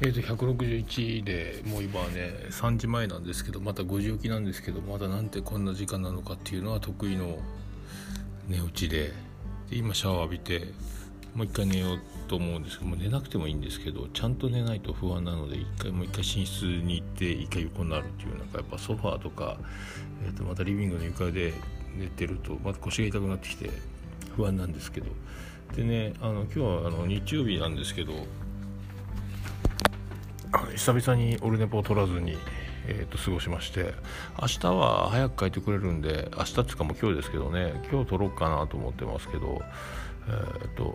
えー、と161でもう今ね3時前なんですけどまた5時起きなんですけどまだなんてこんな時間なのかっていうのは得意の寝落ちでで今シャワー浴びてもう一回寝ようと思うんですけども寝なくてもいいんですけどちゃんと寝ないと不安なので一回もう一回寝室に行って一回横になるっていうなんかやっぱソファーとか、えー、とまたリビングの床で寝てるとまた腰が痛くなってきて不安なんですけど。でねあの今日はあの日曜日なんですけど久々にオルネポを取らずに、えー、と過ごしまして。明日は早く帰ってくれるんで明日っていうかもう今日ですけどね。今日撮ろうかなと思ってますけどえっ、ー、と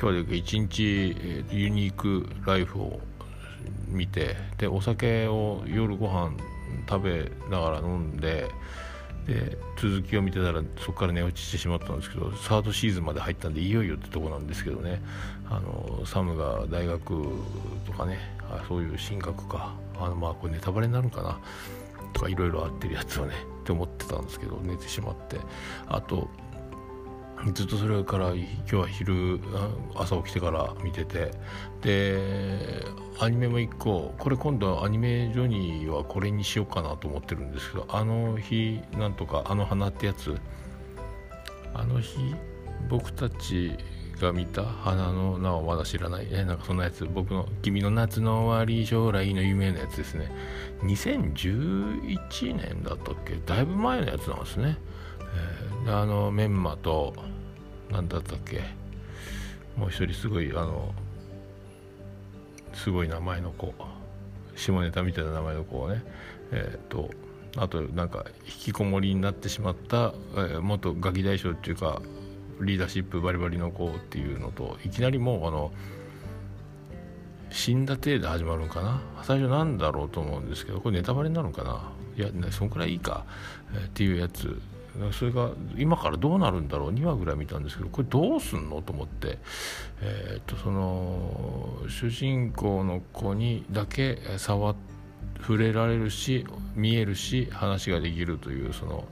今日で一日、えー、ユニークライフを見てでお酒を夜ご飯食べながら飲んでで続きを見てたらそこから寝落ちしてしまったんですけどサードシーズンまで入ったんでいよいよってとこなんですけどね。あのサムが大学とかねあそういう進学か。あのまあこれネタバレになるかな。とかいろいろあってるやつをねって思ってたんですけど寝てしまって。あとずっとそれから今日は昼朝起きてから見てて。でアニメも1個これ今度アニメジョニーはこれにしようかなと思ってるんですけどあの日なんとかあの花ってやつ。あの日僕たちが見た花の名はまだ知らない、えなんかそんなやつ。僕の「君の夏の終わり将来の夢」のやつですね。2011年だったっけ？だいぶ前のやつなんですね、えー、あのメンマと何だったっけ？もう一人すごいあのすごい名前の子。下ネタみたいな名前の子をね。えっ、ー、とあとなんか引きこもりになってしまった、えー、元ガキ大将っていうかリーダーシップバリバリの子っていうのといきなりもうあの死んだ体で始まるんかな？最初なんだろうと思うんですけどこれネタバレになるのかな？いやそんくらいいいか、えー、っていうやつ。それが今からどうなるんだろう2話ぐらい見たんですけどこれどうすんのと思って、えー、っとその主人公の子にだけ触触れられるし見えるし話ができるというその、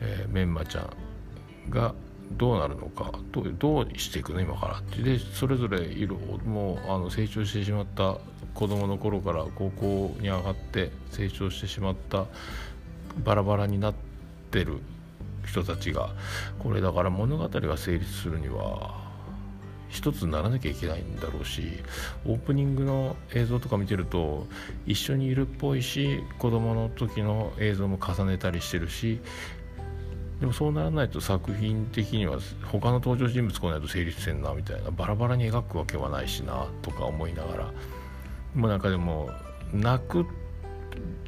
えー、メンマちゃんがどうなるのかどうどうしていくの今からって。でそれぞれ色もうあの成長してしまった子供の頃から高校に上がって成長してしまったバラバラになってる人たちがこれだから物語が成立するには一つにならなきゃいけないんだろうしオープニングの映像とか見てると一緒にいるっぽいし子供の時の映像も重ねたりしてるしでもそうならないと作品的には他の登場人物来ないと成立せんなみたいなバラバラに描くわけはないしなとか思いながらもうなんかでも泣く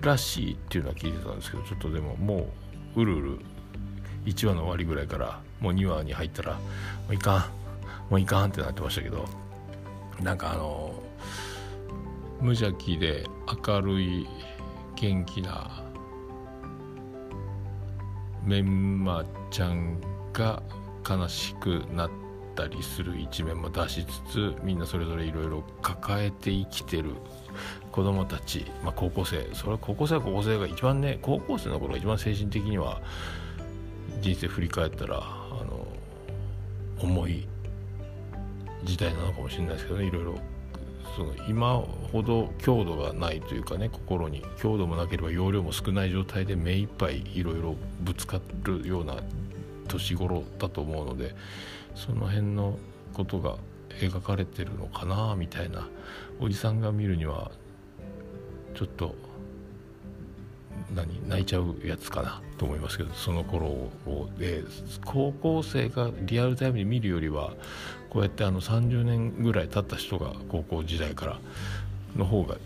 らしいっていうのは聞いてたんですけどちょっとでももううるうる1話の終わりぐらいからもう2話に入ったらもういかんもういかんってなってましたけどなんかあの無邪気で明るい元気なメンマちゃんが悲しくなったりする一面も出しつつみんなそれぞれいろいろ抱えて生きてる子供たち、まあ、高校生それは高校生は高校生が一番ね高校生の頃が一番精神的には人生振り返ったらあの重い時代なのかもしれないですけどねいろいろその今ほど強度がないというかね心に強度もなければ容量も少ない状態で目いっぱいいろいろぶつかるような年頃だと思うのでその辺のことが描かれてるのかなみたいな。おじさんが見るにはちょっと何泣いちゃうやつかなと思いますけどその頃をで高校生がリアルタイムで見るよりはこうやってあの30年ぐらい経った人が高校時代からの方が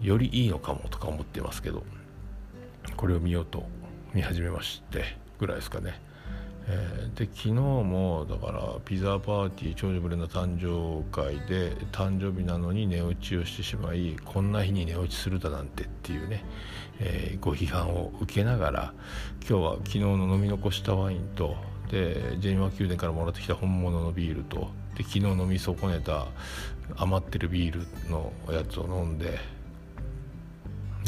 よりいいのかもとか思ってますけどこれを見ようと見始めましてぐらいですかね。えー、で昨日もだからピザパーティー長女ブレの誕生会で誕生日なのに寝落ちをしてしまいこんな日に寝落ちするだなんてっていうね、えー、ご批判を受けながら今日は昨日の飲み残したワインとでジェニマ宮殿からもらってきた本物のビールとで昨日飲み損ねた余ってるビールのやつを飲んで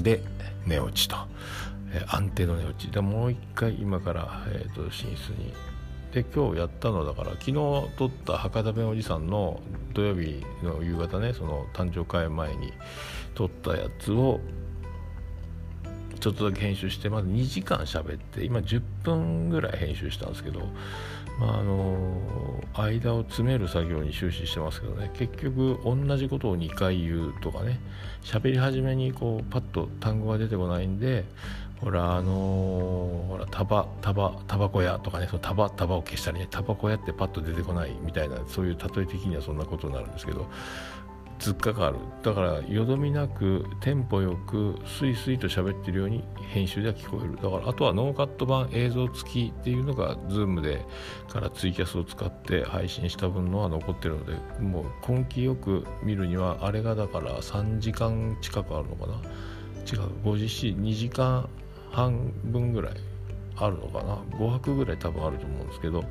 で寝落ちと、え、安定の寝落ちでもう一回今から、えーと、寝室に。で今日やったのだから昨日撮った博多弁おじさんの土曜日の夕方ねその誕生会前に撮ったやつをちょっとだけ編集してまず2時間喋って今10分ぐらい編集したんですけど、まあ、あの間を詰める作業に終始してますけどね。結局同じことを2回言うとかね。喋り始めにこうパッと単語が出てこないんでほらあのー、ほらタバタバタバコ屋とかね。そのタバタバを消したりね。タバコ屋ってパッと出てこないみたいなそういう例え的にはそんなことになるんですけど。突っかかる。だからよどみなくテンポよくスイスイと喋ってるように編集では聞こえる。だからあとはノーカット版映像付きっていうのが Zoom でからツイキャスを使って配信した分のは残ってるのでもう根気よく見るにはあれがだから3時間近くあるのかな。違う5時2時間半分ぐらいあるのかな5泊ぐらい多分あると思うんですけど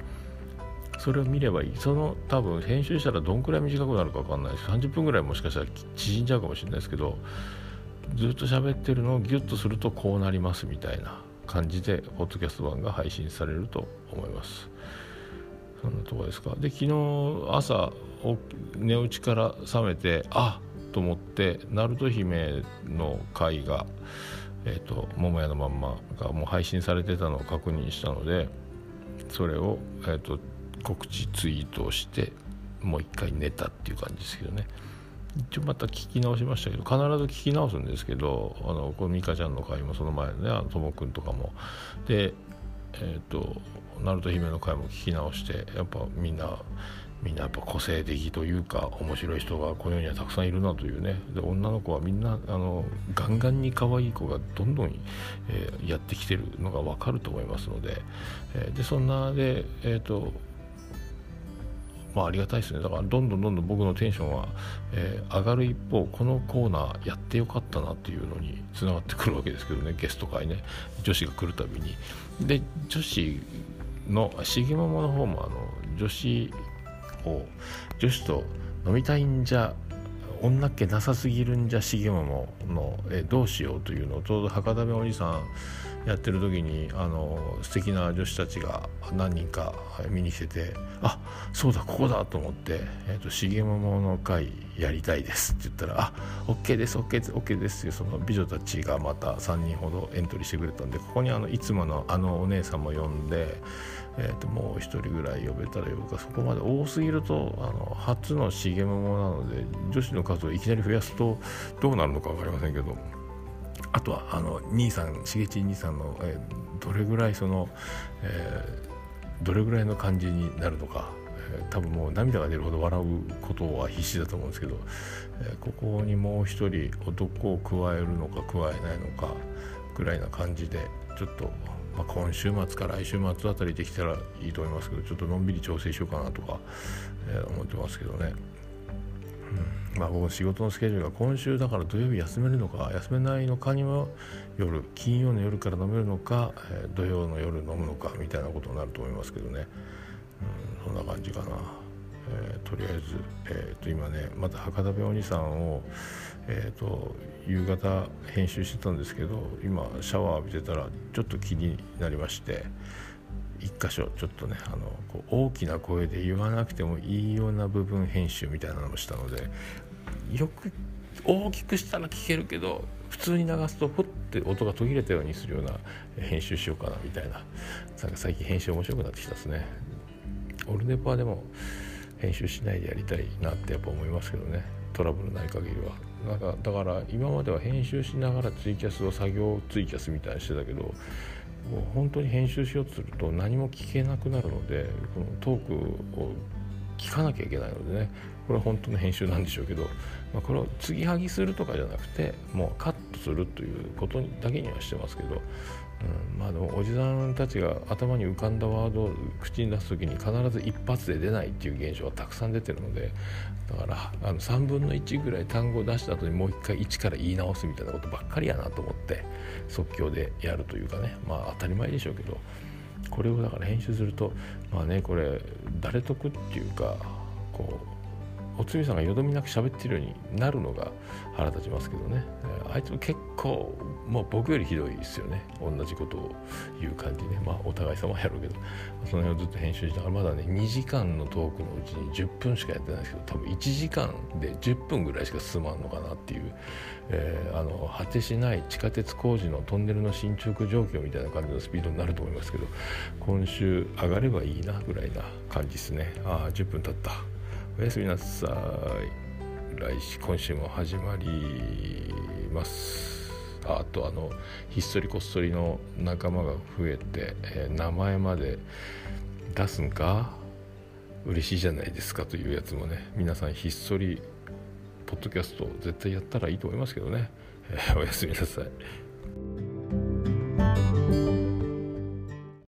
それを見ればいい。その多分編集したらどんくらい短くなるか分かんないし30分ぐらいもしかしたら縮んじゃうかもしれないですけどずっと喋ってるのをギュッとするとこうなりますみたいな感じでポッドキャスト版が配信されると思います。そんなとこですか？で昨日朝寝落ちから覚めてあっと思って鳴門姫の回がえーと、桃屋のまんまがもう配信されてたのを確認したのでそれを、えーと告知ツイートをしてもう一回寝たっていう感じですけどね。一応また聞き直しましたけど必ず聞き直すんですけどあのこの美香ちゃんの回もその前のねともくんとかも。でえっ、ー、と鳴門姫の回も聞き直してやっぱみんなみんなやっぱ個性的というか面白い人がこの世にはたくさんいるなというね。で女の子はみんなあのガンガンに可愛い子がどんどん、えー、やってきてるのが分かると思いますので、えー、でそんなでえっ、ー、とまあ、ありがたいですね。だからどんどんどんどん僕のテンションは、えー、上がる一方このコーナーやってよかったなっていうのにつながってくるわけですけどねゲスト会ね。女子が来るたびに。で女子のシギママの方もあの女子を女子と飲みたいんじゃ女っ気なさすぎるんじゃ重桃の、えどうしようというのをちょうど博多弁おじさんやってる時にあの素敵な女子たちが何人か見に来ててあそうだここだと思って「えーと、重桃の会やりたいです」って言ったら「あ OK です OK です OK です」ってその美女たちがまた3人ほどエントリーしてくれたんでここにあのいつものあのお姉さんも呼んで。えーと、もう1人ぐらい呼べたら呼ぶかそこまで多すぎるとあの初の重桃なので女子の数をいきなり増やすとどうなるのか分かりませんけどあとはあの兄さんしげち兄さんの、えー、どれぐらいその、えー、どれぐらいの感じになるのか、多分もう涙が出るほど笑うことは必死だと思うんですけど、えここにもう一人男を加えるのか加えないのかぐらいな感じでちょっと、ま、今週末から来週末あたりできたらいいと思いますけどちょっとのんびり調整しようかなとか、え思ってますけどね。まあ、僕仕事のスケジュールが今週だから土曜日休めるのか休めないのかには夜金曜の夜から飲めるのか、え、土曜の夜飲むのかみたいなことになると思いますけどね、うん、そんな感じかな、えー、とりあえず、えー、と今ねまた博多弁お兄さんを、えーと、夕方編集してたんですけど今シャワー浴びてたらちょっと気になりまして一箇所ちょっとねあのこう大きな声で言わなくてもいいような部分編集みたいなのをしたのでよく大きくしたら聞けるけど普通に流すとふって音が途切れたようにするような編集しようかなみたいな。なんか最近編集面白くなってきたですね。オルネパーでも編集しないでやりたいなってやっぱ思いますけどね。トラブルない限りは。なんかだから今までは編集しながらツイキャスを作業ツイキャスみたいにしてたけどもう本当に編集しようとすると何も聞けなくなるのでこのトークを聞かなきゃいけないのでね。これは本当の編集なんでしょうけど、まあ、これを継ぎはぎするとかじゃなくてもうカットするということだけにはしてますけど、うん、まあでもおじさんたちが頭に浮かんだワードを口に出す時に必ず一発で出ないっていう現象がたくさん出てるのでだからあの3分の1ぐらい単語を出した後にもう一回1から言い直すみたいなことばっかりやなと思って即興でやるというかね。まあ当たり前でしょうけど。これをだから編集するとまあねこれ誰得っていうかこうおつみさんがよどみなく喋ってるようになるのが腹立ちますけどね、あいつも結構もう僕よりひどいですよね。同じことを言う感じね。まあお互い様やろうけど。その辺をずっと編集しながらまだね2時間のトークのうちに10分しかやってないですけど多分1時間で10分ぐらいしか進まんのかなっていう、えー、あの果てしない地下鉄工事のトンネルの進捗状況みたいな感じのスピードになると思いますけど今週上がればいいなぐらいな感じですね。ああ10分経った。おやすみなさい。来週今週も始まります。あとあのひっそりこっそりの仲間が増えて、えー、名前まで出すんか？嬉しいじゃないですかというやつもね。皆さんひっそりポッドキャスト絶対やったらいいと思いますけどね、えー、おやすみなさい。